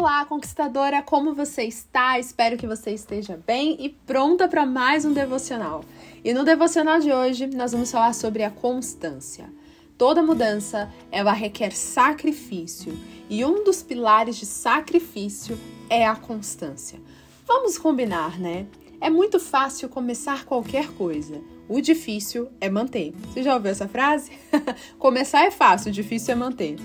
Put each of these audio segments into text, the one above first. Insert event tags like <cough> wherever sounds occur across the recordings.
Olá, conquistadora, como você está? Espero que você esteja bem e pronta para mais um devocional. E no devocional de hoje, nós vamos falar sobre a constância. Toda mudança, ela requer sacrifício, e um dos pilares de sacrifício é a constância. Vamos combinar, né? É muito fácil começar qualquer coisa. O difícil é manter. Você já ouviu essa frase? <laughs> Começar é fácil, o difícil é manter.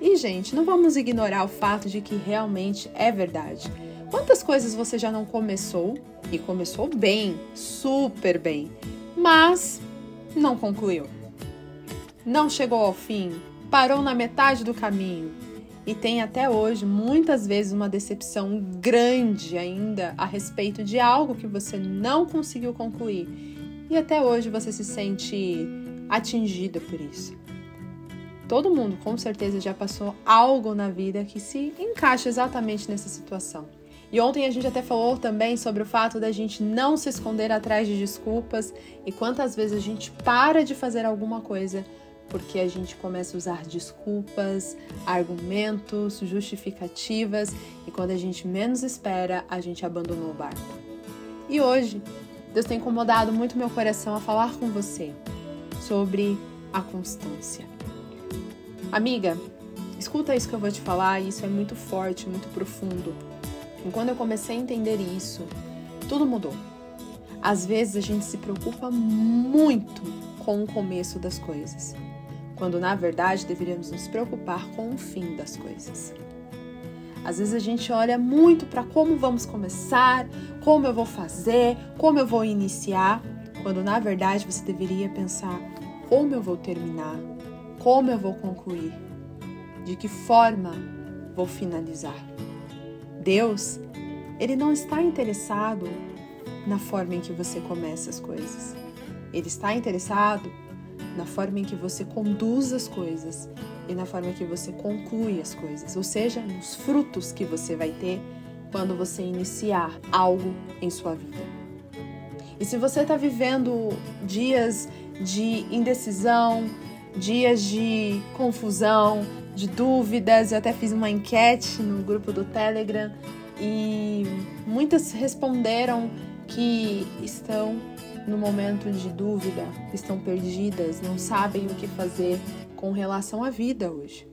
E, gente, não vamos ignorar o fato de que realmente é verdade. Quantas coisas você já não começou e começou bem, super bem, mas não concluiu? Não chegou ao fim, parou na metade do caminho e tem até hoje muitas vezes uma decepção grande ainda a respeito de algo que você não conseguiu concluir e até hoje você se sente atingido por isso. Todo mundo com certeza já passou algo na vida que se encaixa exatamente nessa situação. E ontem a gente até falou também sobre o fato da gente não se esconder atrás de desculpas e quantas vezes a gente para de fazer alguma coisa porque a gente começa a usar desculpas, argumentos, justificativas e quando a gente menos espera, a gente abandonou o barco. E hoje, Deus tem incomodado muito meu coração a falar com você sobre a constância. Amiga, escuta isso que eu vou te falar, isso é muito forte, muito profundo. E quando eu comecei a entender isso, tudo mudou. Às vezes a gente se preocupa muito com o começo das coisas, quando na verdade deveríamos nos preocupar com o fim das coisas. Às vezes a gente olha muito para como vamos começar, como eu vou fazer, como eu vou iniciar, quando na verdade você deveria pensar como eu vou terminar, como eu vou concluir? De que forma vou finalizar? Deus, ele não está interessado na forma em que você começa as coisas. Ele está interessado na forma em que você conduz as coisas e na forma que você conclui as coisas, ou seja, nos frutos que você vai ter quando você iniciar algo em sua vida. E se você está vivendo dias de indecisão, dias de confusão, de dúvidas. Eu até fiz uma enquete no grupo do Telegram e muitas responderam que estão no momento de dúvida, estão perdidas, não sabem o que fazer com relação à vida hoje.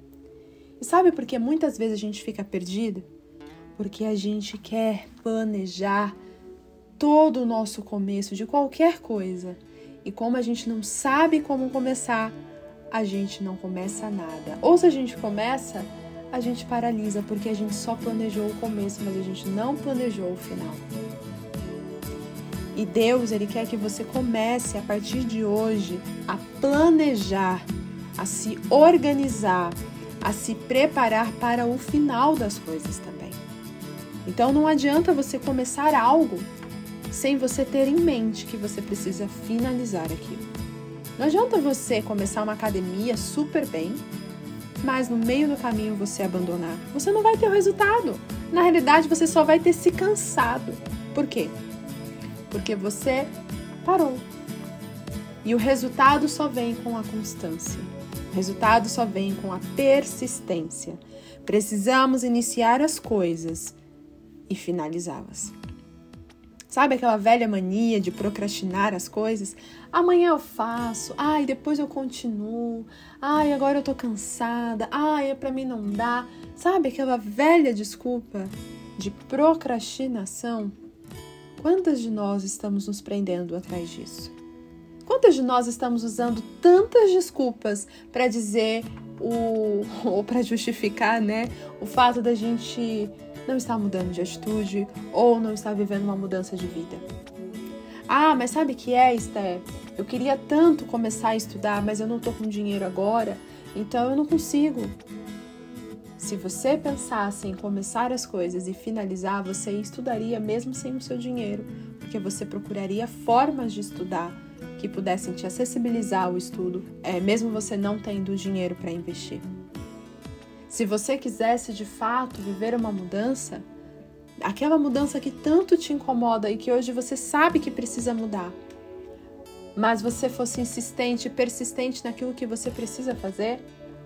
E sabe por que muitas vezes a gente fica perdido? Porque a gente quer planejar todo o nosso começo de qualquer coisa. E como a gente não sabe como começar, a gente não começa nada. Ou se a gente começa, a gente paralisa porque a gente só planejou o começo, mas a gente não planejou o final. E Deus, ele quer que você comece a partir de hoje a planejar, a se organizar, a se preparar para o final das coisas também. Então não adianta você começar algo sem você ter em mente que você precisa finalizar aquilo. Não adianta você começar uma academia super bem, mas no meio do caminho você abandonar. Você não vai ter o resultado. Na realidade, você só vai ter se cansado. Por quê? Porque você parou. E o resultado só vem com a constância. O resultado só vem com a persistência. Precisamos iniciar as coisas e finalizá-las. Sabe aquela velha mania de procrastinar as coisas? Amanhã eu faço, ai, depois eu continuo, ai, agora eu tô cansada, ai, para mim não dá. Sabe aquela velha desculpa de procrastinação? Quantas de nós estamos nos prendendo atrás disso? Quantas de nós estamos usando tantas desculpas para dizer o <laughs> ou para justificar, né, o fato da gente não está mudando de atitude ou não está vivendo uma mudança de vida. Ah, mas sabe o que é, Esther? Eu queria tanto começar a estudar, mas eu não estou com dinheiro agora, então eu não consigo. Se você pensasse em começar as coisas e finalizar, você estudaria mesmo sem o seu dinheiro, porque você procuraria formas de estudar que pudessem te acessibilizar o estudo, é, mesmo você não tendo dinheiro para investir. Se você quisesse de fato viver uma mudança, aquela mudança que tanto te incomoda e que hoje você sabe que precisa mudar, mas você fosse insistente e persistente naquilo que você precisa fazer,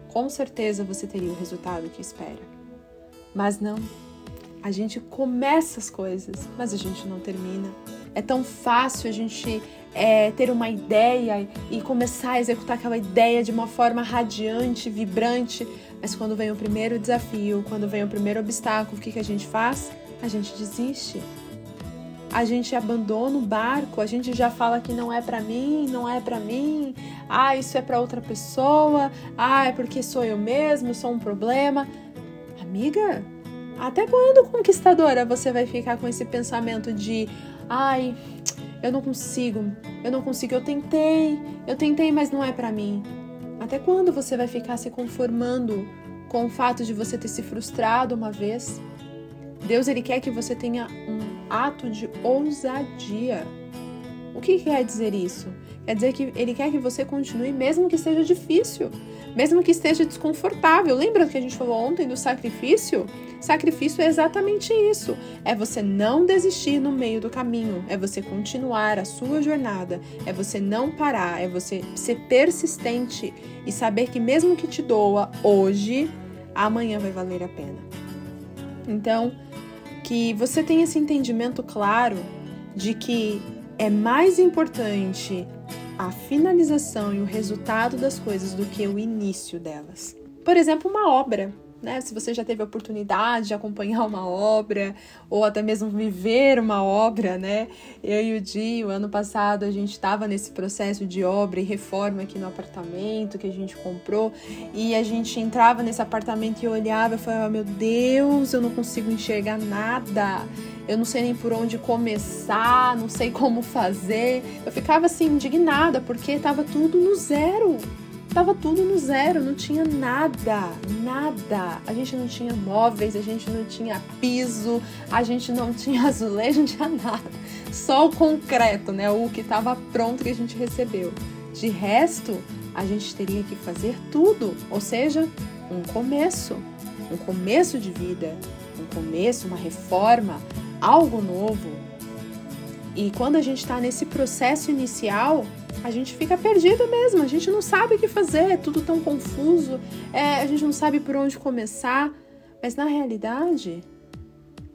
com certeza você teria o resultado que espera. Mas não, A gente começa as coisas, mas a gente não termina. É tão fácil a gente é, ter uma ideia e começar a executar aquela ideia de uma forma radiante, vibrante, mas quando vem o primeiro desafio, quando vem o primeiro obstáculo, o que, que a gente faz? A gente desiste. A gente abandona o barco, a gente já fala que não é para mim, não é para mim. Ah, isso é para outra pessoa. Ah, é porque sou eu mesmo, sou um problema. Amiga, até quando conquistadora você vai ficar com esse pensamento de, ai, eu não consigo, eu não consigo, eu tentei, eu tentei, mas não é para mim. Até quando você vai ficar se conformando com o fato de você ter se frustrado uma vez? Deus ele quer que você tenha um ato de ousadia. O que quer dizer isso? Quer dizer que ele quer que você continue mesmo que seja difícil, mesmo que esteja desconfortável. Lembra que a gente falou ontem do sacrifício? Sacrifício é exatamente isso. É você não desistir no meio do caminho, é você continuar a sua jornada, é você não parar, é você ser persistente e saber que mesmo que te doa hoje, amanhã vai valer a pena. Então, que você tenha esse entendimento claro de que é mais importante a finalização e o resultado das coisas do que o início delas. Por exemplo, uma obra né? Se você já teve a oportunidade de acompanhar uma obra ou até mesmo viver uma obra, né? Eu e o Di, o ano passado, a gente estava nesse processo de obra e reforma aqui no apartamento que a gente comprou e a gente entrava nesse apartamento e olhava e falava: Meu Deus, eu não consigo enxergar nada. Eu não sei nem por onde começar, não sei como fazer. Eu ficava assim indignada porque estava tudo no zero Tava tudo no zero, não tinha nada, nada. A gente não tinha móveis, a gente não tinha piso, a gente não <laughs> tinha azulejo, não tinha nada. Só o concreto, né? O que estava pronto que a gente recebeu. De resto, a gente teria que fazer tudo, ou seja, um começo, um começo de vida, um começo, uma reforma, algo novo. E quando a gente está nesse processo inicial, a gente fica perdido mesmo, a gente não sabe o que fazer, é tudo tão confuso, é, a gente não sabe por onde começar. Mas na realidade,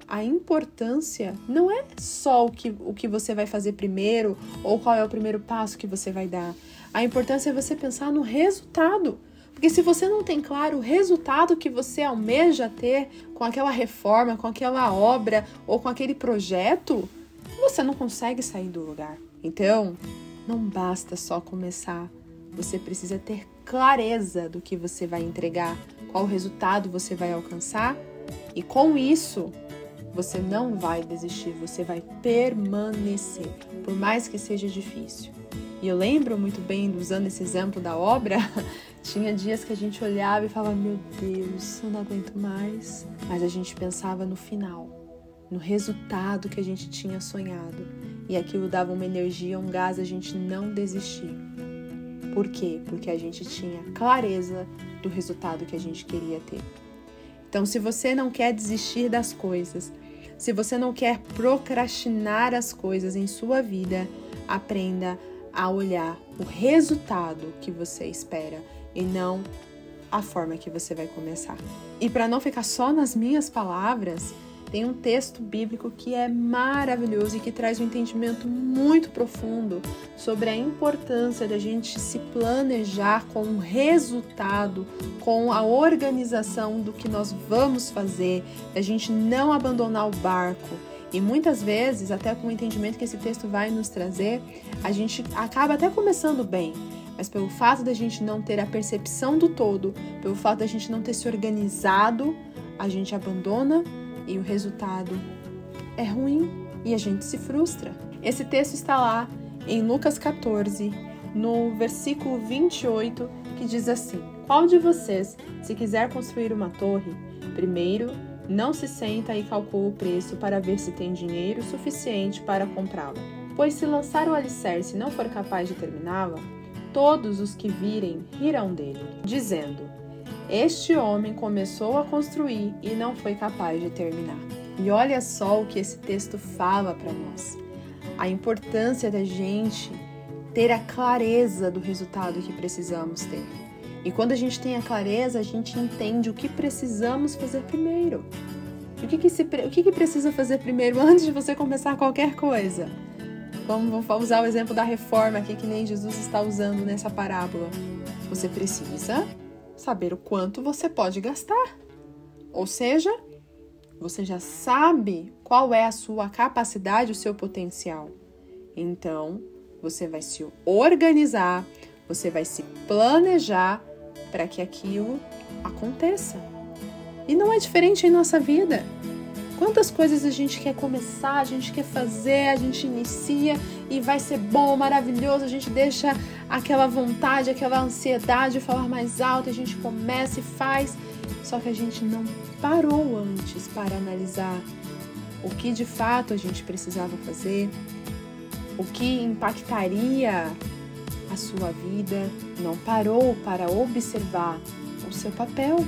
a importância não é só o que, o que você vai fazer primeiro ou qual é o primeiro passo que você vai dar. A importância é você pensar no resultado. Porque se você não tem claro o resultado que você almeja ter com aquela reforma, com aquela obra ou com aquele projeto, você não consegue sair do lugar. Então, não basta só começar, você precisa ter clareza do que você vai entregar, qual resultado você vai alcançar, e com isso você não vai desistir, você vai permanecer, por mais que seja difícil. E eu lembro muito bem, usando esse exemplo da obra, <laughs> tinha dias que a gente olhava e falava: Meu Deus, eu não aguento mais. Mas a gente pensava no final, no resultado que a gente tinha sonhado e aquilo dava uma energia, um gás a gente não desistir. Por quê? Porque a gente tinha clareza do resultado que a gente queria ter. Então, se você não quer desistir das coisas, se você não quer procrastinar as coisas em sua vida, aprenda a olhar o resultado que você espera e não a forma que você vai começar. E para não ficar só nas minhas palavras, tem um texto bíblico que é maravilhoso e que traz um entendimento muito profundo sobre a importância da gente se planejar com o resultado, com a organização do que nós vamos fazer, da gente não abandonar o barco. E muitas vezes, até com o entendimento que esse texto vai nos trazer, a gente acaba até começando bem, mas pelo fato da gente não ter a percepção do todo, pelo fato da gente não ter se organizado, a gente abandona e o resultado é ruim e a gente se frustra. Esse texto está lá em Lucas 14, no versículo 28, que diz assim: Qual de vocês, se quiser construir uma torre, primeiro não se senta e calcula o preço para ver se tem dinheiro suficiente para comprá-la? Pois se lançar o alicerce e não for capaz de terminá-la, todos os que virem rirão dele, dizendo: este homem começou a construir e não foi capaz de terminar. E olha só o que esse texto fala para nós. A importância da gente ter a clareza do resultado que precisamos ter. E quando a gente tem a clareza, a gente entende o que precisamos fazer primeiro. O que, que, se, o que, que precisa fazer primeiro antes de você começar qualquer coisa? Vamos usar o exemplo da reforma aqui, que nem Jesus está usando nessa parábola. Você precisa saber o quanto você pode gastar. Ou seja, você já sabe qual é a sua capacidade, o seu potencial. Então, você vai se organizar, você vai se planejar para que aquilo aconteça. E não é diferente em nossa vida. Quantas coisas a gente quer começar, a gente quer fazer, a gente inicia e vai ser bom, maravilhoso, a gente deixa aquela vontade, aquela ansiedade de falar mais alto, a gente começa e faz, só que a gente não parou antes para analisar o que de fato a gente precisava fazer, o que impactaria a sua vida, não parou para observar o seu papel.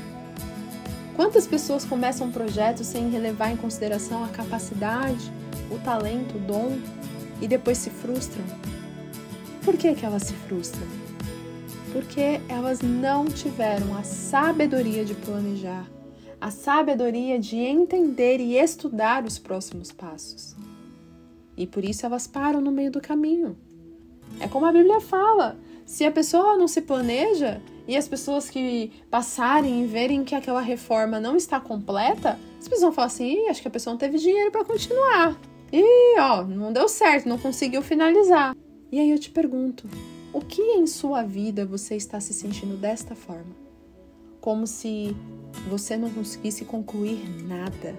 Quantas pessoas começam um projeto sem levar em consideração a capacidade, o talento, o dom e depois se frustram? Por que, que elas se frustram? Porque elas não tiveram a sabedoria de planejar, a sabedoria de entender e estudar os próximos passos. E por isso elas param no meio do caminho. É como a Bíblia fala: se a pessoa não se planeja e as pessoas que passarem e verem que aquela reforma não está completa, as pessoas vão falar assim: acho que a pessoa não teve dinheiro para continuar. E ó, não deu certo, não conseguiu finalizar. E aí eu te pergunto: o que em sua vida você está se sentindo desta forma? Como se você não conseguisse concluir nada.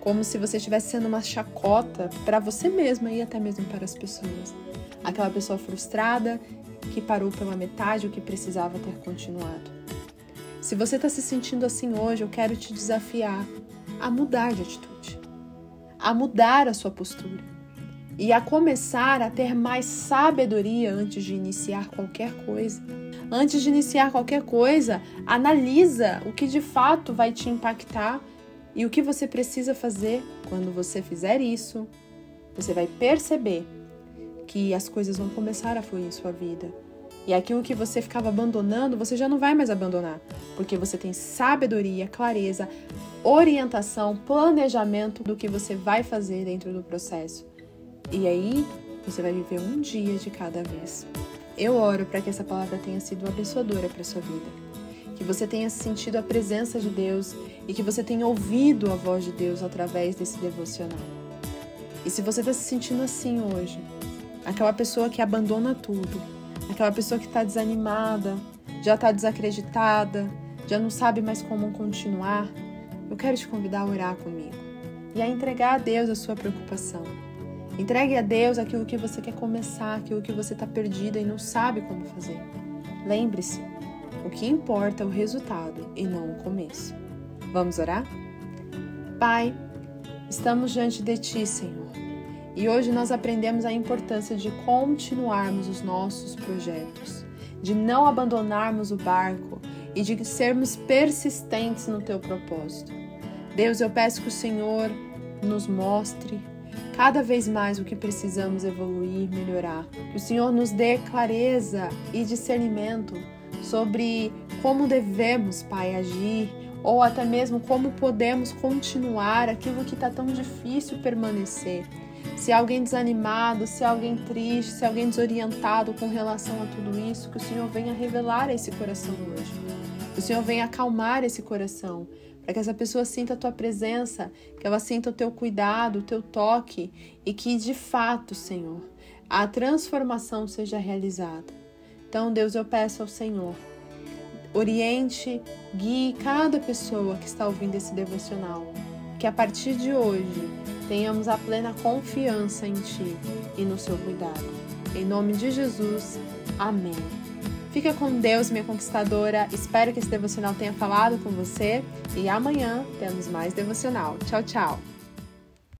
Como se você estivesse sendo uma chacota para você mesma e até mesmo para as pessoas. Aquela pessoa frustrada que parou pela metade o que precisava ter continuado. Se você está se sentindo assim hoje, eu quero te desafiar a mudar de atitude, a mudar a sua postura e a começar a ter mais sabedoria antes de iniciar qualquer coisa. Antes de iniciar qualquer coisa, analisa o que de fato vai te impactar e o que você precisa fazer. Quando você fizer isso, você vai perceber que as coisas vão começar a fluir em sua vida. E aquilo que você ficava abandonando, você já não vai mais abandonar, porque você tem sabedoria, clareza, orientação, planejamento do que você vai fazer dentro do processo. E aí, você vai viver um dia de cada vez. Eu oro para que essa palavra tenha sido abençoadora para sua vida. Que você tenha sentido a presença de Deus e que você tenha ouvido a voz de Deus através desse devocional. E se você está se sentindo assim hoje, aquela pessoa que abandona tudo, aquela pessoa que está desanimada, já está desacreditada, já não sabe mais como continuar, eu quero te convidar a orar comigo e a entregar a Deus a sua preocupação. Entregue a Deus aquilo que você quer começar, aquilo que você está perdida e não sabe como fazer. Lembre-se, o que importa é o resultado e não o começo. Vamos orar? Pai, estamos diante de Ti, Senhor. E hoje nós aprendemos a importância de continuarmos os nossos projetos, de não abandonarmos o barco e de sermos persistentes no teu propósito. Deus, eu peço que o Senhor nos mostre cada vez mais o que precisamos evoluir, melhorar. Que o Senhor nos dê clareza e discernimento sobre como devemos, Pai, agir ou até mesmo como podemos continuar aquilo que está tão difícil permanecer se alguém desanimado, se alguém triste, se alguém desorientado com relação a tudo isso, que o Senhor venha revelar esse coração hoje. Que o Senhor venha acalmar esse coração, para que essa pessoa sinta a tua presença, que ela sinta o teu cuidado, o teu toque e que de fato, Senhor, a transformação seja realizada. Então, Deus, eu peço ao Senhor, oriente, guie cada pessoa que está ouvindo esse devocional, que a partir de hoje tenhamos a plena confiança em Ti e no seu cuidado. Em nome de Jesus, amém. Fica com Deus, minha conquistadora. Espero que esse devocional tenha falado com você e amanhã temos mais devocional. Tchau, tchau.